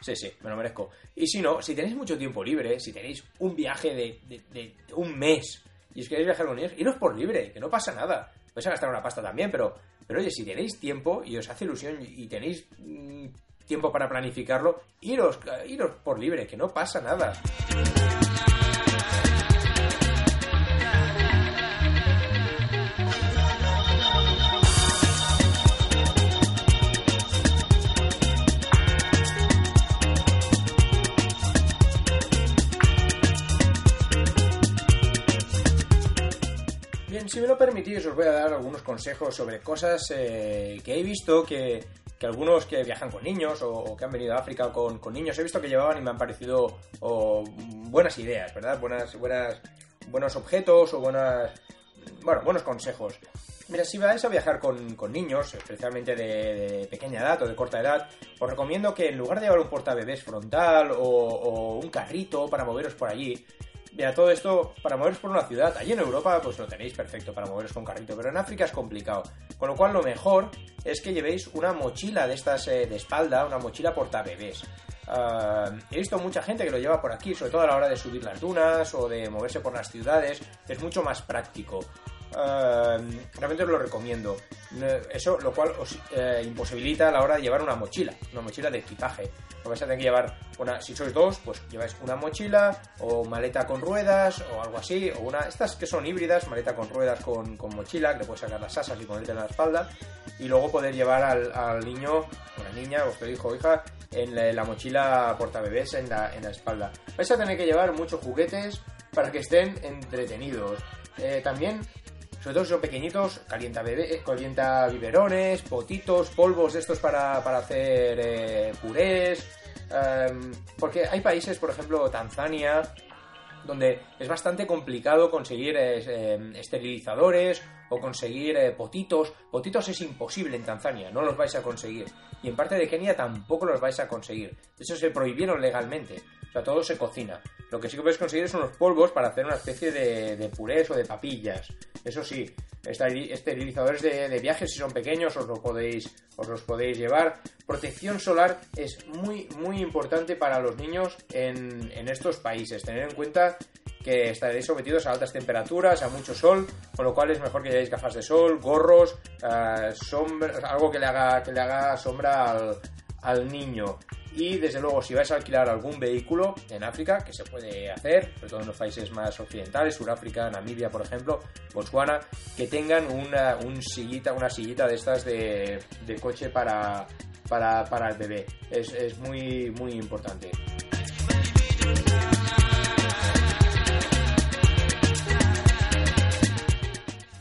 Sí, sí, me lo merezco. Y si no, si tenéis mucho tiempo libre, si tenéis un viaje de, de, un mes y os queréis viajar con ellos, iros por libre, que no pasa nada. Vais a gastar una pasta también, pero, pero oye, si tenéis tiempo y os hace ilusión y tenéis mmm, tiempo para planificarlo, iros, iros por libre, que no pasa nada. Permitís, os voy a dar algunos consejos sobre cosas eh, que he visto que, que, algunos que viajan con niños o, que han venido a África con, con, niños he visto que llevaban y me han parecido buenas ideas, ¿verdad? Buenas, buenas, buenos objetos o buenas, bueno, buenos consejos. Mira, si vais a viajar con, con niños, especialmente de, de, pequeña edad o de corta edad, os recomiendo que en lugar de llevar un portabebés frontal o, o un carrito para moveros por allí, Mira, todo esto para moveros por una ciudad. Allí en Europa pues lo tenéis perfecto para moveros con carrito, pero en África es complicado. Con lo cual lo mejor es que llevéis una mochila de estas eh, de espalda, una mochila portabebés. Uh, he visto mucha gente que lo lleva por aquí, sobre todo a la hora de subir las dunas o de moverse por las ciudades. Es mucho más práctico. Uh, realmente os lo recomiendo. Eso, lo cual os eh, imposibilita a la hora de llevar una mochila, una mochila de equipaje. Vais que llevar una, si sois dos, pues lleváis una mochila o maleta con ruedas o algo así, o una, estas que son híbridas, maleta con ruedas con, con mochila, que le puedes sacar las asas y ponerte en la espalda, y luego poder llevar al, niño, o la niña, vuestro hijo o hija, en la, la mochila portabebés en la, en la espalda. Vais a tener que llevar muchos juguetes para que estén entretenidos. Eh, también sobre todo si son pequeñitos, calienta, bebé, calienta biberones, potitos, polvos estos para, para hacer eh, purés. Um, porque hay países, por ejemplo, Tanzania, donde es bastante complicado conseguir eh, esterilizadores o conseguir eh, potitos. Potitos es imposible en Tanzania, no los vais a conseguir. Y en parte de Kenia tampoco los vais a conseguir. Hecho, se prohibieron legalmente. O sea, todo se cocina. Lo que sí que podéis conseguir son los polvos para hacer una especie de, de purés o de papillas. Eso sí, esteri- esterilizadores de, de viajes, si son pequeños, os, lo podéis, os los podéis llevar. Protección solar es muy, muy importante para los niños en, en estos países. Tener en cuenta que estaréis sometidos a altas temperaturas, a mucho sol, con lo cual es mejor que llevéis gafas de sol, gorros, eh, sombra, algo que le haga, que le haga sombra al, al niño. Y desde luego, si vais a alquilar algún vehículo en África, que se puede hacer, sobre todo en los países más occidentales, Sudáfrica, Namibia, por ejemplo, Botswana, que tengan una, un sillita, una sillita de estas de, de coche para, para, para el bebé. Es, es muy, muy importante.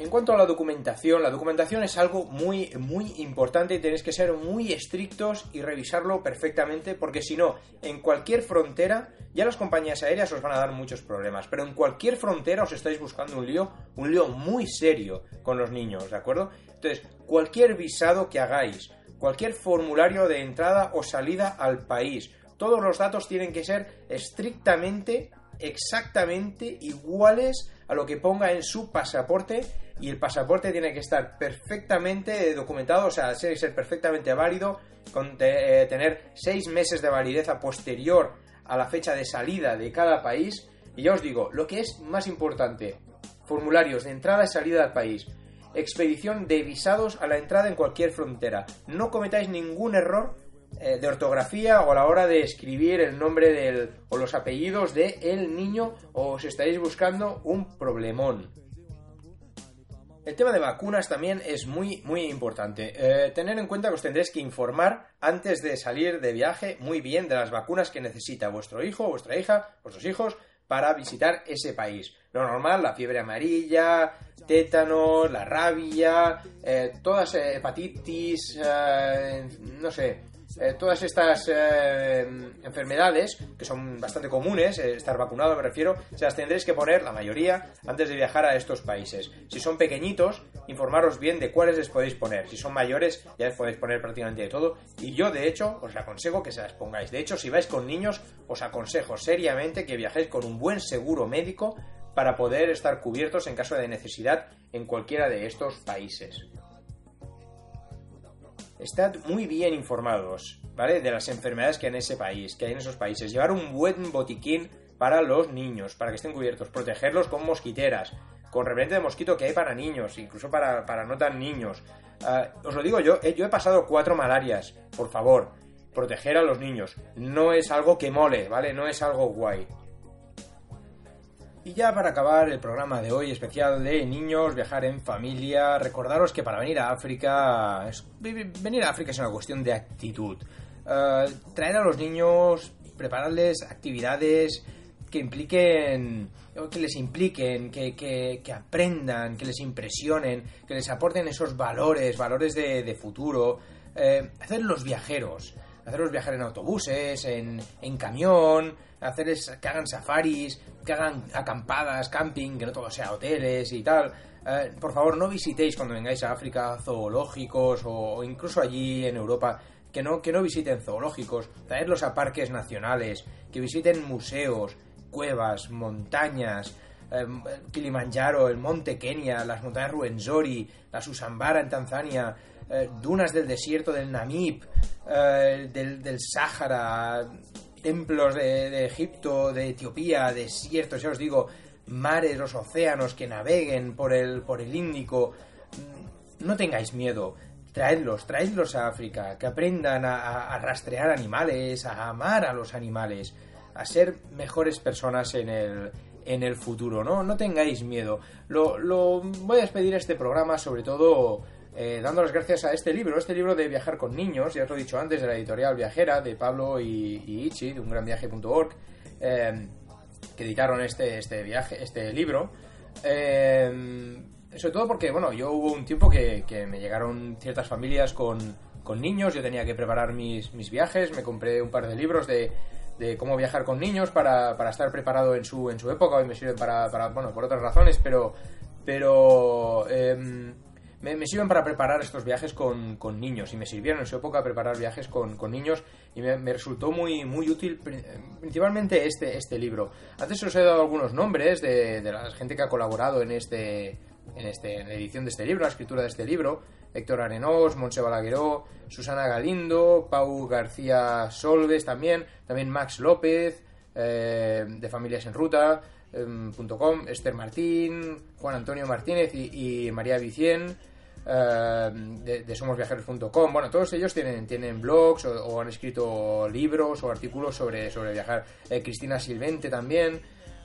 En cuanto a la documentación, la documentación es algo muy, muy importante y tenéis que ser muy estrictos y revisarlo perfectamente porque si no, en cualquier frontera, ya las compañías aéreas os van a dar muchos problemas, pero en cualquier frontera os estáis buscando un lío, un lío muy serio con los niños, ¿de acuerdo? Entonces, cualquier visado que hagáis, cualquier formulario de entrada o salida al país, todos los datos tienen que ser estrictamente, exactamente iguales a lo que ponga en su pasaporte y el pasaporte tiene que estar perfectamente documentado, o sea, tiene que ser perfectamente válido, con eh, tener seis meses de validez a posterior a la fecha de salida de cada país. Y ya os digo, lo que es más importante, formularios de entrada y salida del país, expedición de visados a la entrada en cualquier frontera. No cometáis ningún error eh, de ortografía o a la hora de escribir el nombre del o los apellidos de el niño o os estáis buscando un problemón. El tema de vacunas también es muy, muy importante. Eh, tener en cuenta que os tendréis que informar antes de salir de viaje muy bien de las vacunas que necesita vuestro hijo, vuestra hija, vuestros hijos para visitar ese país. Lo normal, la fiebre amarilla, tétanos, la rabia, eh, todas eh, hepatitis, eh, no sé, eh, todas estas eh, enfermedades, que son bastante comunes, eh, estar vacunado me refiero, se las tendréis que poner, la mayoría, antes de viajar a estos países. Si son pequeñitos, informaros bien de cuáles les podéis poner. Si son mayores, ya les podéis poner prácticamente de todo. Y yo, de hecho, os aconsejo que se las pongáis. De hecho, si vais con niños, os aconsejo seriamente que viajéis con un buen seguro médico para poder estar cubiertos en caso de necesidad en cualquiera de estos países. Estad muy bien informados, ¿vale? De las enfermedades que hay en ese país, que hay en esos países. Llevar un buen botiquín para los niños, para que estén cubiertos. Protegerlos con mosquiteras, con repelente de mosquito que hay para niños, incluso para, para no tan niños. Ah, os lo digo yo, eh, yo he pasado cuatro malarias, por favor. Proteger a los niños. No es algo que mole, ¿vale? No es algo guay. Y ya para acabar el programa de hoy especial de niños, viajar en familia, recordaros que para venir a África, venir a África es una cuestión de actitud. Eh, traer a los niños, prepararles actividades que impliquen, que les impliquen, que, que- que aprendan, que les impresionen, que les aporten esos valores, valores de, de futuro, eh, hacerlos viajeros, hacerlos viajar en autobuses, en, en camión, hacerles que hagan safaris, que hagan acampadas, camping, que no todo sea hoteles y tal. Eh, por favor, no visitéis cuando vengáis a África zoológicos o, o incluso allí en Europa. Que no, que no visiten zoológicos, traerlos a parques nacionales, que visiten museos, cuevas, montañas, eh, Kilimanjaro, el monte Kenia, las montañas Ruwenzori, la Susambara en Tanzania, eh, dunas del desierto del Namib, eh, del, del Sáhara, templos de, Egipto, de Etiopía, desiertos, ya os digo, mares, los océanos que naveguen por el, por el Índico. Mm, No tengáis miedo, traedlos, traedlos a África, que aprendan a, a- a rastrear animales, a amar a los animales, a ser mejores personas en el, en el futuro, ¿no? No tengáis miedo. Lo, lo- voy a despedir este programa sobre todo eh, dando las gracias a este libro, este libro de viajar con niños, ya os lo he dicho antes, de la editorial Viajera, de Pablo y, y Ichi, de ungranviaje.org, eh, que editaron este, este viaje, este libro. Eh, sobre todo porque, bueno, yo hubo un tiempo que, me llegaron ciertas familias con, niños, yo tenía que preparar mis, mis viajes, me compré un par de libros de, de cómo viajar con niños para, para estar preparado en su, en su época, hoy me sirven para, para, bueno, por otras razones, pero, pero em, me, sirven para preparar estos viajes con, con niños y me sirvieron en su época preparar viajes con, con niños y me, resultó muy, muy útil pri- principalmente este, este libro. Antes os he dado algunos nombres de, de la gente que ha colaborado en este, en este la edición de este libro, la escritura de este libro. Héctor Arenós, Montse Balagueró, Susana Galindo, Pau García Solves también, también Max López, eh, de Familias en Ruta, com, Esther Martín, Juan Antonio Martínez y, María Vicien eh, de, somosviajeros.com. Bueno, todos ellos tienen, tienen blogs o, han escrito libros o artículos sobre, sobre viajar. Eh, Cristina Silvente también.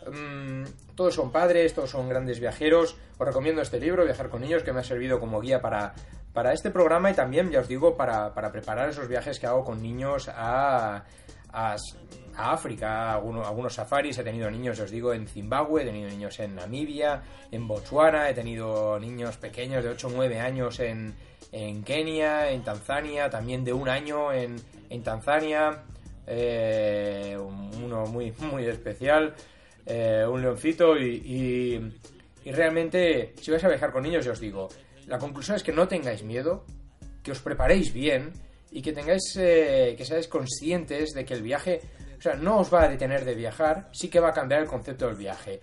Mm, todos son padres, todos son grandes viajeros. Os recomiendo este libro, Viajar con Niños, que me ha servido como guía para, para este programa y también, ya os digo, para, para preparar esos viajes que hago con niños a, a, África, a algunos, safaris. He tenido niños, os digo, en Zimbabue, he tenido niños en Namibia, en Botswana, he tenido niños pequeños de 8 o 9 años en, en Kenia, en Tanzania, también de un año en, en Tanzania. eh, uno muy, muy especial, eh, un leoncito y, y- y realmente si vais a viajar con niños, yo os digo, la conclusión es que no tengáis miedo, que os preparéis bien y que tengáis eh, que seáis conscientes de que el viaje, o sea, no os va a detener de viajar, sí que va a cambiar el concepto del viaje.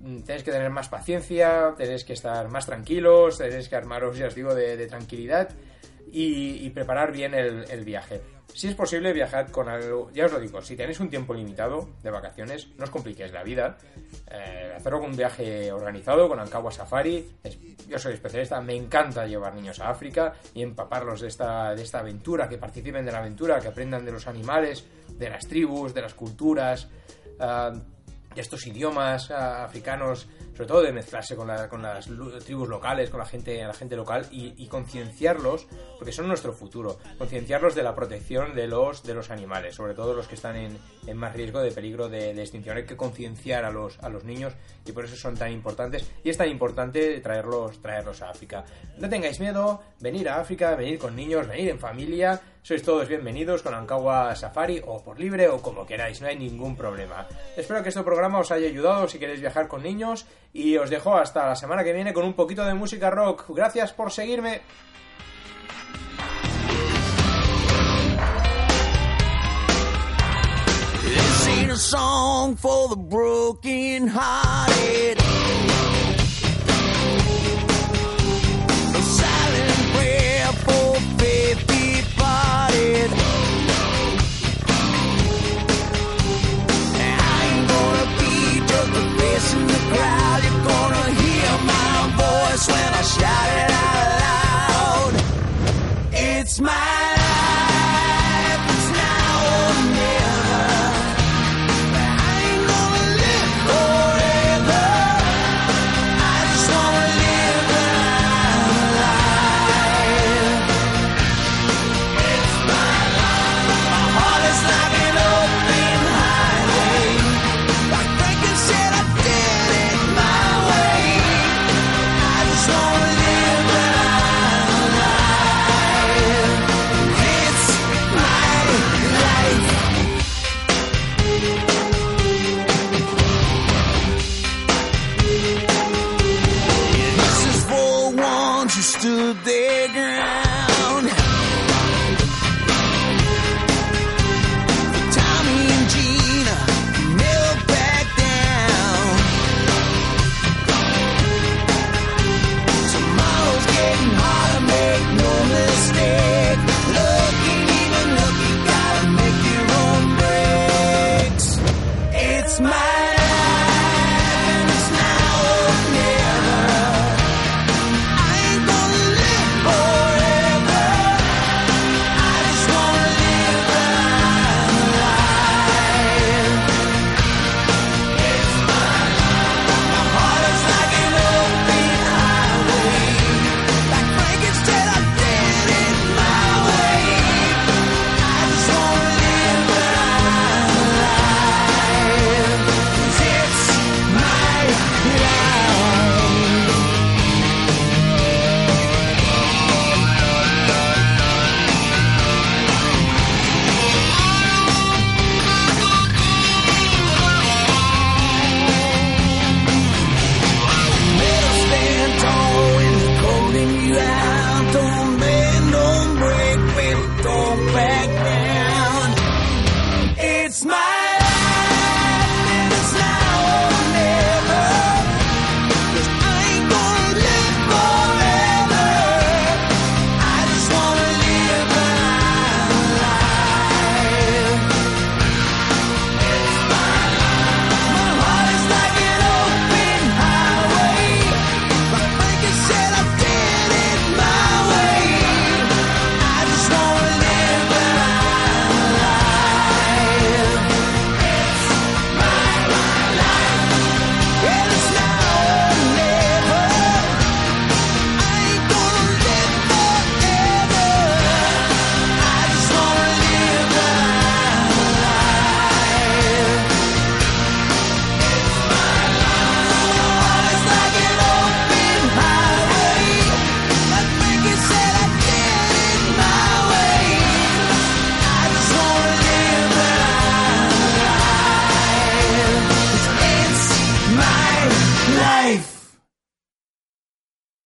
Mm, Tenéis que tener más paciencia, tenéis que estar más tranquilos, tenéis que armaros, ya os digo, de, de tranquilidad y, y preparar bien el, viaje. Si es posible, viajad con algo. Ya os lo digo, si tenéis un tiempo limitado de vacaciones, no os compliquéis la vida. Eh, hacerlo con un viaje organizado, con Ankawa Safari. Yo soy especialista, me encanta llevar niños a África y empaparlos de esta, de esta aventura, que participen de la aventura, que aprendan de los animales, de las tribus, de las culturas. ah, estos idiomas ah, africanos, sobre todo de mezclarse con, la- con las tribus locales, con la gente, la gente local y, concienciarlos, porque son nuestro futuro, concienciarlos de la protección de los, de los animales, sobre todo los que están en, en más riesgo de peligro de, de extinción. Hay que concienciar a los, a los niños y por eso son tan importantes y es tan importante traerlos, traerlos a África. No tengáis miedo, venir a África, venir con niños, venir en familia, sois todos bienvenidos con Ankawa Safari o por libre o como queráis, no hay ningún problema. Espero que este programa os haya ayudado si queréis viajar con niños y os dejo hasta la semana que viene con un poquito de música rock. Gracias por seguirme. Yeah.